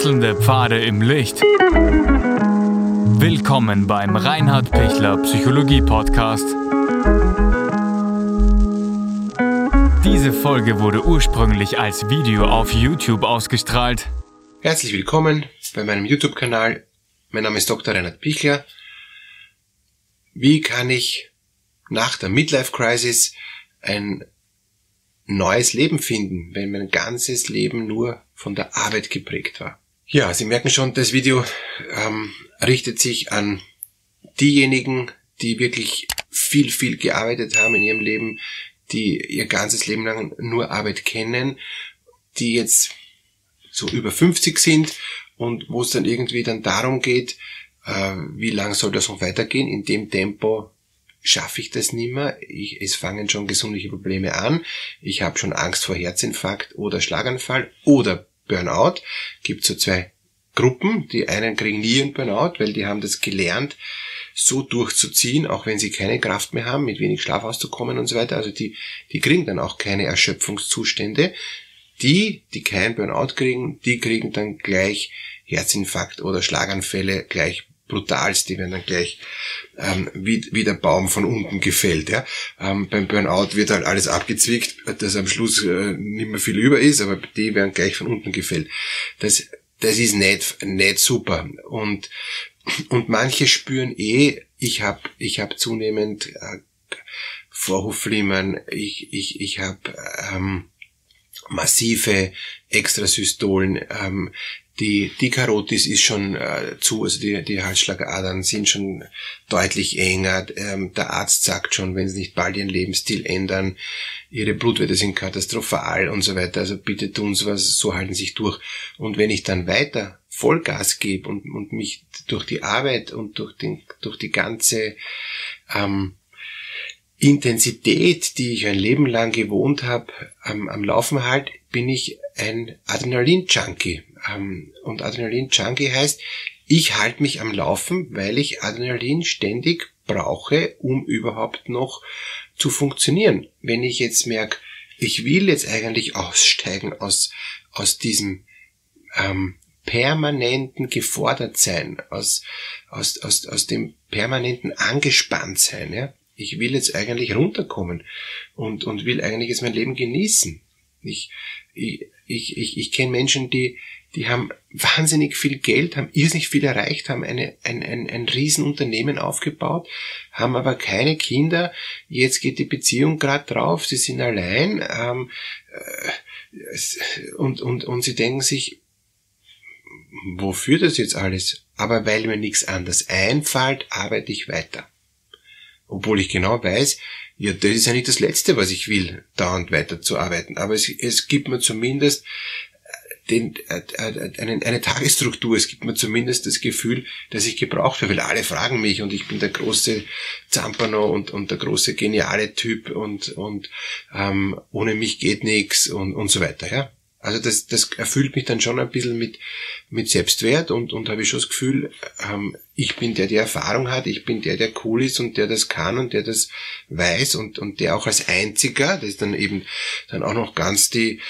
Wechselnde Pfade im Licht. Willkommen beim Reinhard Pichler Psychologie Podcast. Diese Folge wurde ursprünglich als Video auf YouTube ausgestrahlt. Herzlich willkommen bei meinem YouTube-Kanal. Mein Name ist Dr. Reinhard Pichler. Wie kann ich nach der Midlife Crisis ein neues Leben finden, wenn mein ganzes Leben nur von der Arbeit geprägt war. Ja, Sie merken schon, das Video ähm, richtet sich an diejenigen, die wirklich viel, viel gearbeitet haben in ihrem Leben, die ihr ganzes Leben lang nur Arbeit kennen, die jetzt so über 50 sind und wo es dann irgendwie dann darum geht, äh, wie lang soll das noch weitergehen, in dem Tempo, schaffe ich das nimmer. Ich, es fangen schon gesundliche Probleme an. Ich habe schon Angst vor Herzinfarkt oder Schlaganfall oder Burnout. Gibt so zwei Gruppen. Die einen kriegen nie einen Burnout, weil die haben das gelernt, so durchzuziehen, auch wenn sie keine Kraft mehr haben, mit wenig Schlaf auszukommen und so weiter. Also die, die kriegen dann auch keine Erschöpfungszustände. Die, die keinen Burnout kriegen, die kriegen dann gleich Herzinfarkt oder Schlaganfälle gleich brutalst, die werden dann gleich ähm, wie, wie der Baum von unten gefällt. Ja? Ähm, beim Burnout wird halt alles abgezwickt, dass am Schluss äh, nicht mehr viel über ist, aber die werden gleich von unten gefällt. Das, das ist nicht, nicht super. Und, und manche spüren eh, ich habe ich hab zunehmend äh, Vorhofflimmern, ich, ich, ich habe ähm, massive Extrasystolen, ähm, die, die Karotis ist schon äh, zu, also die, die Halsschlagadern sind schon deutlich enger. Ähm, der Arzt sagt schon, wenn sie nicht bald ihren Lebensstil ändern, ihre Blutwerte sind katastrophal und so weiter. Also bitte tun sie was, so halten sich durch. Und wenn ich dann weiter Vollgas gebe und, und mich durch die Arbeit und durch, den, durch die ganze ähm, Intensität, die ich ein Leben lang gewohnt habe, am, am Laufen halt, bin ich ein Adrenalin-Junkie. Ähm, und Adrenalin-Junkie heißt, ich halte mich am Laufen, weil ich Adrenalin ständig brauche, um überhaupt noch zu funktionieren. Wenn ich jetzt merke, ich will jetzt eigentlich aussteigen aus, aus diesem ähm, permanenten Gefordertsein, aus, aus, aus, aus dem permanenten Angespanntsein. Ja? Ich will jetzt eigentlich runterkommen und, und will eigentlich jetzt mein Leben genießen. Ich, ich, ich, ich, ich kenne Menschen, die, die haben wahnsinnig viel Geld, haben irrsinnig viel erreicht, haben eine, ein, ein, ein Riesenunternehmen aufgebaut, haben aber keine Kinder. Jetzt geht die Beziehung gerade drauf, sie sind allein ähm, äh, und, und, und sie denken sich, wofür das jetzt alles? Aber weil mir nichts anderes einfällt, arbeite ich weiter. Obwohl ich genau weiß, ja, das ist ja nicht das Letzte, was ich will, dauernd weiterzuarbeiten. Aber es, es gibt mir zumindest den, äh, äh, eine, eine Tagesstruktur. Es gibt mir zumindest das Gefühl, dass ich gebraucht werde, weil alle fragen mich und ich bin der große Zampano und, und der große geniale Typ und, und ähm, ohne mich geht nichts und, und so weiter. Ja? Also das, das erfüllt mich dann schon ein bisschen mit, mit Selbstwert und, und habe ich schon das Gefühl, ähm, ich bin der, der Erfahrung hat, ich bin der, der cool ist und der das kann und der das weiß und, und der auch als einziger, das ist dann eben dann auch noch ganz die,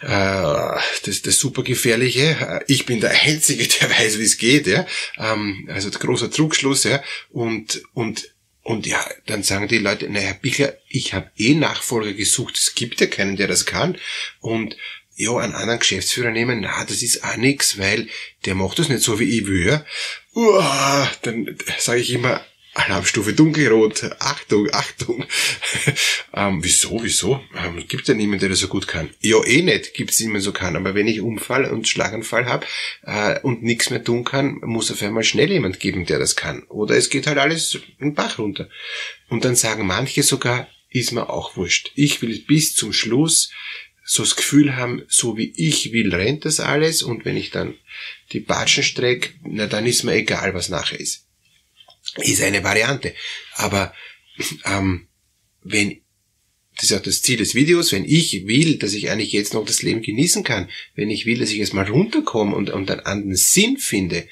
äh, das, das super gefährliche, äh, ich bin der Einzige, der weiß, wie es geht, ja, ähm, also großer Trugschluss, ja, und, und und ja, dann sagen die Leute, naja, Herr Bichler, ich habe eh Nachfolger gesucht, es gibt ja keinen, der das kann. Und ja, einen anderen Geschäftsführer nehmen, na, das ist auch nix, weil der macht das nicht so wie ich will. Uah, dann sage ich immer, Alarmstufe dunkelrot, Achtung, Achtung. ähm, wieso, wieso? Ähm, gibt ja niemanden, der das so gut kann. Ja, eh nicht, gibt's niemanden so kann. Aber wenn ich Unfall und Schlaganfall habe äh, und nichts mehr tun kann, muss auf einmal schnell jemand geben, der das kann. Oder es geht halt alles in den Bach runter. Und dann sagen manche sogar, ist mir auch wurscht. Ich will bis zum Schluss so das Gefühl haben, so wie ich will, rennt das alles und wenn ich dann die Batschen strecke, na dann ist mir egal, was nachher ist. Ist eine Variante. Aber ähm, wenn das ist auch das Ziel des Videos, wenn ich will, dass ich eigentlich jetzt noch das Leben genießen kann, wenn ich will, dass ich jetzt mal runterkomme und, und einen anderen Sinn finde,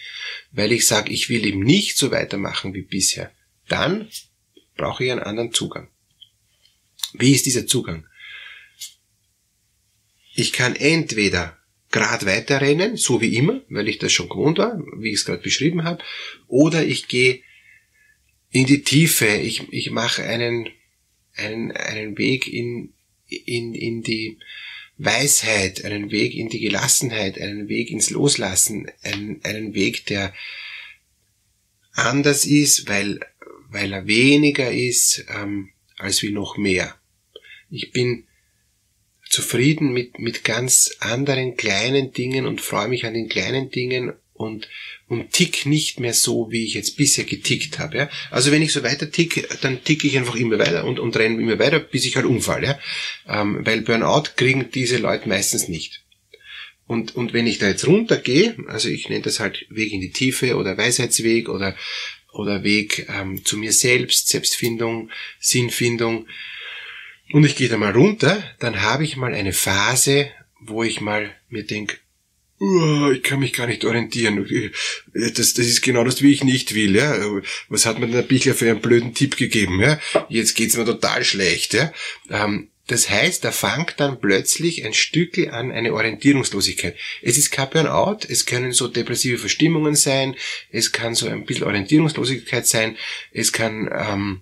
weil ich sage, ich will eben nicht so weitermachen wie bisher, dann brauche ich einen anderen Zugang. Wie ist dieser Zugang? Ich kann entweder Grad weiterrennen, so wie immer, weil ich das schon gewohnt war, wie ich es gerade beschrieben habe, oder ich gehe in die Tiefe, ich, ich mache einen, einen, einen Weg in, in, in die Weisheit, einen Weg in die Gelassenheit, einen Weg ins Loslassen, einen, einen Weg, der anders ist, weil, weil er weniger ist ähm, als wie noch mehr. Ich bin zufrieden mit, mit ganz anderen kleinen Dingen und freue mich an den kleinen Dingen und, und tick nicht mehr so, wie ich jetzt bisher getickt habe. Ja? Also wenn ich so weiter tick, dann ticke ich einfach immer weiter und, und renne immer weiter, bis ich halt umfall. Ja? Ähm, weil Burnout kriegen diese Leute meistens nicht. Und, und wenn ich da jetzt runtergehe, also ich nenne das halt Weg in die Tiefe oder Weisheitsweg oder, oder Weg ähm, zu mir selbst, Selbstfindung, Sinnfindung, und ich gehe da mal runter, dann habe ich mal eine Phase, wo ich mal mir denke, uh, ich kann mich gar nicht orientieren. Das, das ist genau das, wie ich nicht will. Ja? Was hat mir der Bichler für einen blöden Tipp gegeben? Ja? Jetzt geht's mir total schlecht. Ja? Ähm, das heißt, da fängt dann plötzlich ein Stückel an eine Orientierungslosigkeit. Es ist kein Burnout, es können so depressive Verstimmungen sein, es kann so ein bisschen Orientierungslosigkeit sein, es kann ähm,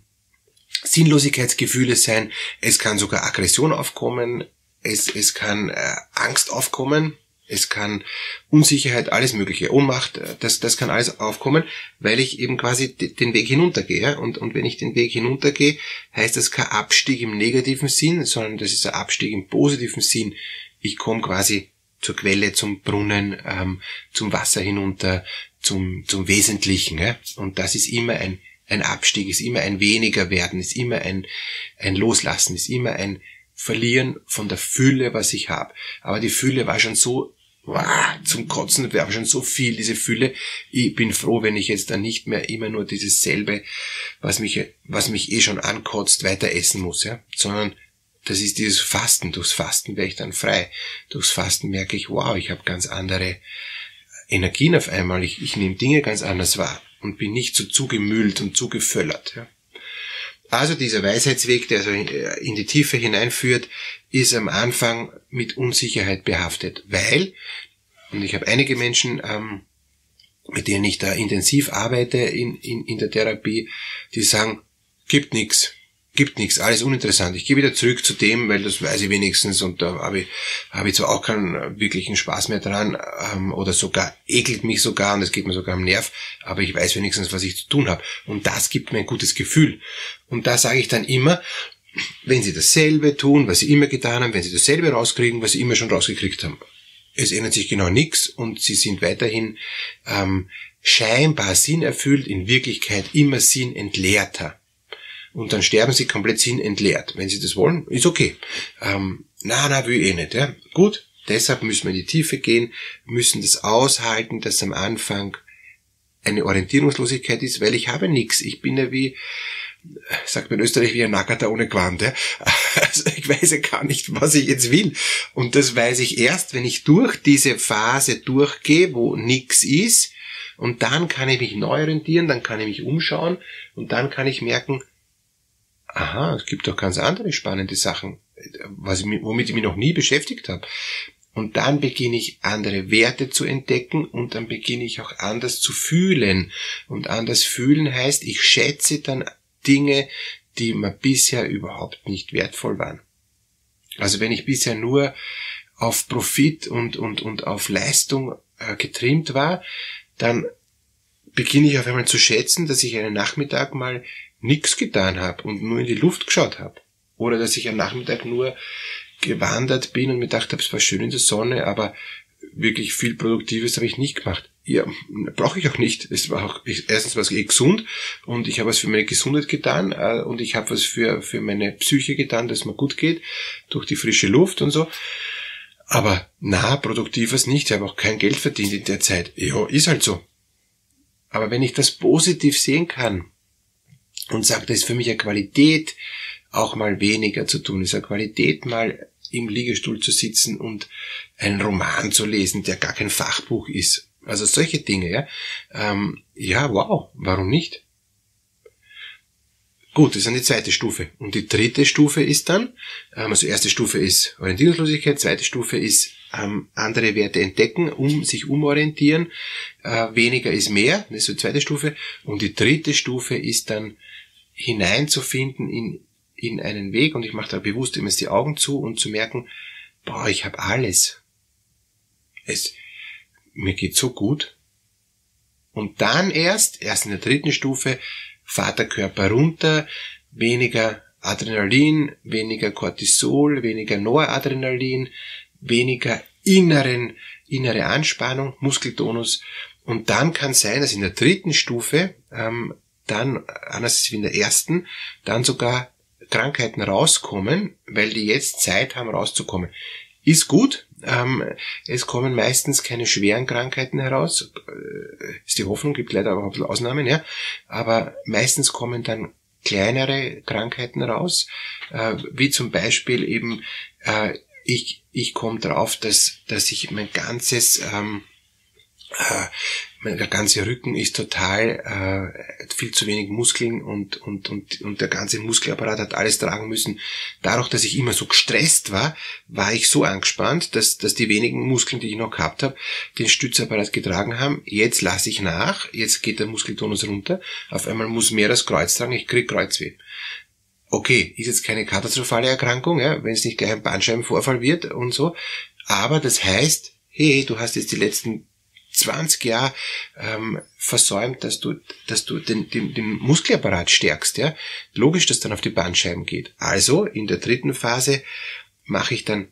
Sinnlosigkeitsgefühle sein, es kann sogar Aggression aufkommen, es, es kann äh, Angst aufkommen, es kann Unsicherheit, alles mögliche, Ohnmacht, äh, das, das kann alles aufkommen, weil ich eben quasi den Weg hinuntergehe. Und, und wenn ich den Weg hinuntergehe, heißt das kein Abstieg im negativen Sinn, sondern das ist ein Abstieg im positiven Sinn. Ich komme quasi zur Quelle, zum Brunnen, ähm, zum Wasser hinunter, zum, zum Wesentlichen. Ja? Und das ist immer ein, ein Abstieg, ist immer ein weniger werden, ist immer ein, ein Loslassen, ist immer ein Verlieren von der Fülle, was ich habe. Aber die Fülle war schon so wow, zum Kotzen, haben schon so viel, diese Fülle. Ich bin froh, wenn ich jetzt dann nicht mehr immer nur dieses selbe, was mich, was mich eh schon ankotzt, weiter essen muss, ja, sondern das ist dieses Fasten. Durchs Fasten werde ich dann frei. Durchs Fasten merke ich, wow, ich habe ganz andere Energien auf einmal. Ich, ich nehme Dinge ganz anders wahr und bin nicht so zugemüllt und zugeföllert. Ja. Also dieser Weisheitsweg, der so in die Tiefe hineinführt, ist am Anfang mit Unsicherheit behaftet, weil, und ich habe einige Menschen, ähm, mit denen ich da intensiv arbeite in, in, in der Therapie, die sagen, gibt nichts, gibt nichts, alles uninteressant. Ich gehe wieder zurück zu dem, weil das weiß ich wenigstens und da habe ich, habe ich zwar auch keinen wirklichen Spaß mehr dran ähm, oder sogar ekelt mich sogar und es geht mir sogar am Nerv, aber ich weiß wenigstens, was ich zu tun habe. Und das gibt mir ein gutes Gefühl. Und da sage ich dann immer, wenn Sie dasselbe tun, was Sie immer getan haben, wenn Sie dasselbe rauskriegen, was Sie immer schon rausgekriegt haben. Es ändert sich genau nichts und Sie sind weiterhin ähm, scheinbar sinnerfüllt, in Wirklichkeit immer sinnentleerter. Und dann sterben Sie komplett sinnentleert. Wenn Sie das wollen, ist okay. Ähm, na, na, will eh nicht. Ja? Gut, deshalb müssen wir in die Tiefe gehen, müssen das aushalten, dass am Anfang eine Orientierungslosigkeit ist, weil ich habe nichts. Ich bin ja wie, sagt man in Österreich wie ein Nackerter ohne Quant. Ja? Also ich weiß ja gar nicht, was ich jetzt will. Und das weiß ich erst, wenn ich durch diese Phase durchgehe, wo nichts ist. Und dann kann ich mich neu orientieren, dann kann ich mich umschauen und dann kann ich merken, aha, es gibt doch ganz andere spannende Sachen, was ich, womit ich mich noch nie beschäftigt habe. Und dann beginne ich andere Werte zu entdecken und dann beginne ich auch anders zu fühlen. Und anders fühlen heißt, ich schätze dann Dinge, die mir bisher überhaupt nicht wertvoll waren. Also wenn ich bisher nur auf Profit und, und, und auf Leistung äh, getrimmt war, dann beginne ich auf einmal zu schätzen, dass ich einen Nachmittag mal nichts getan habe und nur in die Luft geschaut habe. Oder dass ich am Nachmittag nur gewandert bin und mir gedacht habe, es war schön in der Sonne, aber wirklich viel Produktives habe ich nicht gemacht. Ja, brauche ich auch nicht. Es war auch, erstens war es eh gesund und ich habe was für meine Gesundheit getan äh, und ich habe was für, für meine Psyche getan, dass mir gut geht, durch die frische Luft und so. Aber na, produktives nicht. Ich habe auch kein Geld verdient in der Zeit. Ja, ist halt so. Aber wenn ich das positiv sehen kann und sage, das ist für mich eine Qualität, auch mal weniger zu tun, ist eine Qualität, mal im Liegestuhl zu sitzen und einen Roman zu lesen, der gar kein Fachbuch ist. Also solche Dinge, ja. Ähm, ja, wow, warum nicht? Gut, das ist eine zweite Stufe. Und die dritte Stufe ist dann, ähm, also erste Stufe ist Orientierungslosigkeit, zweite Stufe ist ähm, andere Werte entdecken, um sich umorientieren. Äh, weniger ist mehr, das ist die zweite Stufe. Und die dritte Stufe ist dann hineinzufinden in, in einen Weg und ich mache da bewusst immer die Augen zu und zu merken, boah, ich habe alles. Es, mir geht so gut. Und dann erst, erst in der dritten Stufe, fahrt der Körper runter, weniger Adrenalin, weniger Cortisol, weniger Noradrenalin, weniger inneren, innere Anspannung, Muskeltonus. Und dann kann sein, dass in der dritten Stufe ähm, dann, anders als in der ersten, dann sogar Krankheiten rauskommen, weil die jetzt Zeit haben rauszukommen. Ist gut. Ähm, es kommen meistens keine schweren Krankheiten heraus. Äh, ist die Hoffnung, gibt leider aber auch Ausnahmen, ja. Aber meistens kommen dann kleinere Krankheiten raus, äh, wie zum Beispiel eben äh, ich, ich komme drauf, dass, dass ich mein ganzes, ähm, äh, mein, der ganze Rücken ist total äh, viel zu wenig Muskeln und, und, und, und der ganze Muskelapparat hat alles tragen müssen. Dadurch, dass ich immer so gestresst war, war ich so angespannt, dass, dass die wenigen Muskeln, die ich noch gehabt habe, den Stützapparat getragen haben. Jetzt lasse ich nach, jetzt geht der Muskeltonus runter. Auf einmal muss mehr das Kreuz tragen, ich krieg Kreuzweh okay, ist jetzt keine katastrophale Erkrankung, ja, wenn es nicht gleich ein Bandscheibenvorfall wird und so, aber das heißt, hey, du hast jetzt die letzten 20 Jahre ähm, versäumt, dass du, dass du den, den, den Muskelapparat stärkst, ja. Logisch, dass dann auf die Bandscheiben geht. Also in der dritten Phase mache ich dann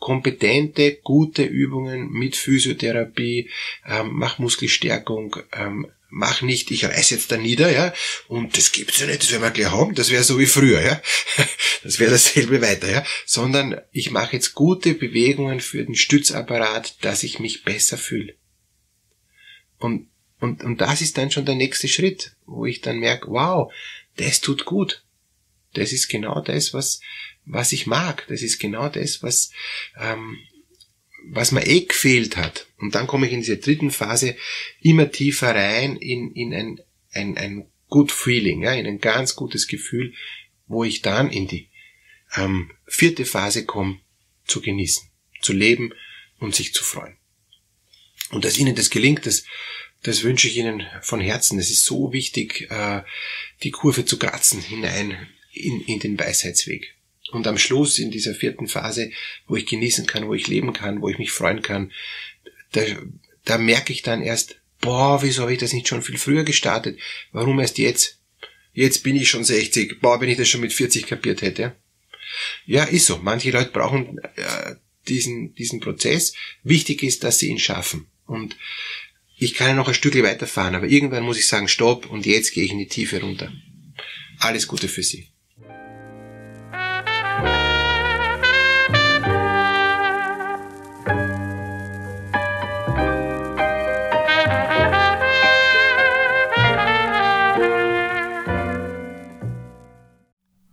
kompetente, gute Übungen mit Physiotherapie, ähm, mach Muskelstärkung, ähm, mach nicht, ich reiß jetzt da nieder, ja, und das gibt's ja nicht, das werden wir gleich haben, das wäre so wie früher, ja, das wäre dasselbe weiter, ja, sondern ich mache jetzt gute Bewegungen für den Stützapparat, dass ich mich besser fühle. Und, und, und das ist dann schon der nächste Schritt, wo ich dann merke, wow, das tut gut. Das ist genau das, was, was ich mag. Das ist genau das, was, ähm, was mir eh gefehlt hat. Und dann komme ich in diese dritten Phase immer tiefer rein in, in ein, ein, ein good feeling, ja, in ein ganz gutes Gefühl, wo ich dann in die ähm, vierte Phase komme, zu genießen, zu leben und sich zu freuen. Und dass Ihnen das gelingt, das, das wünsche ich Ihnen von Herzen. Es ist so wichtig, äh, die Kurve zu kratzen hinein in, in den Weisheitsweg. Und am Schluss in dieser vierten Phase, wo ich genießen kann, wo ich leben kann, wo ich mich freuen kann, da, da merke ich dann erst, boah, wieso habe ich das nicht schon viel früher gestartet? Warum erst jetzt? Jetzt bin ich schon 60. Boah, wenn ich das schon mit 40 kapiert hätte. Ja, ist so. Manche Leute brauchen äh, diesen, diesen Prozess. Wichtig ist, dass sie ihn schaffen. Und ich kann ja noch ein Stückchen weiterfahren, aber irgendwann muss ich sagen, stopp und jetzt gehe ich in die Tiefe runter. Alles Gute für Sie.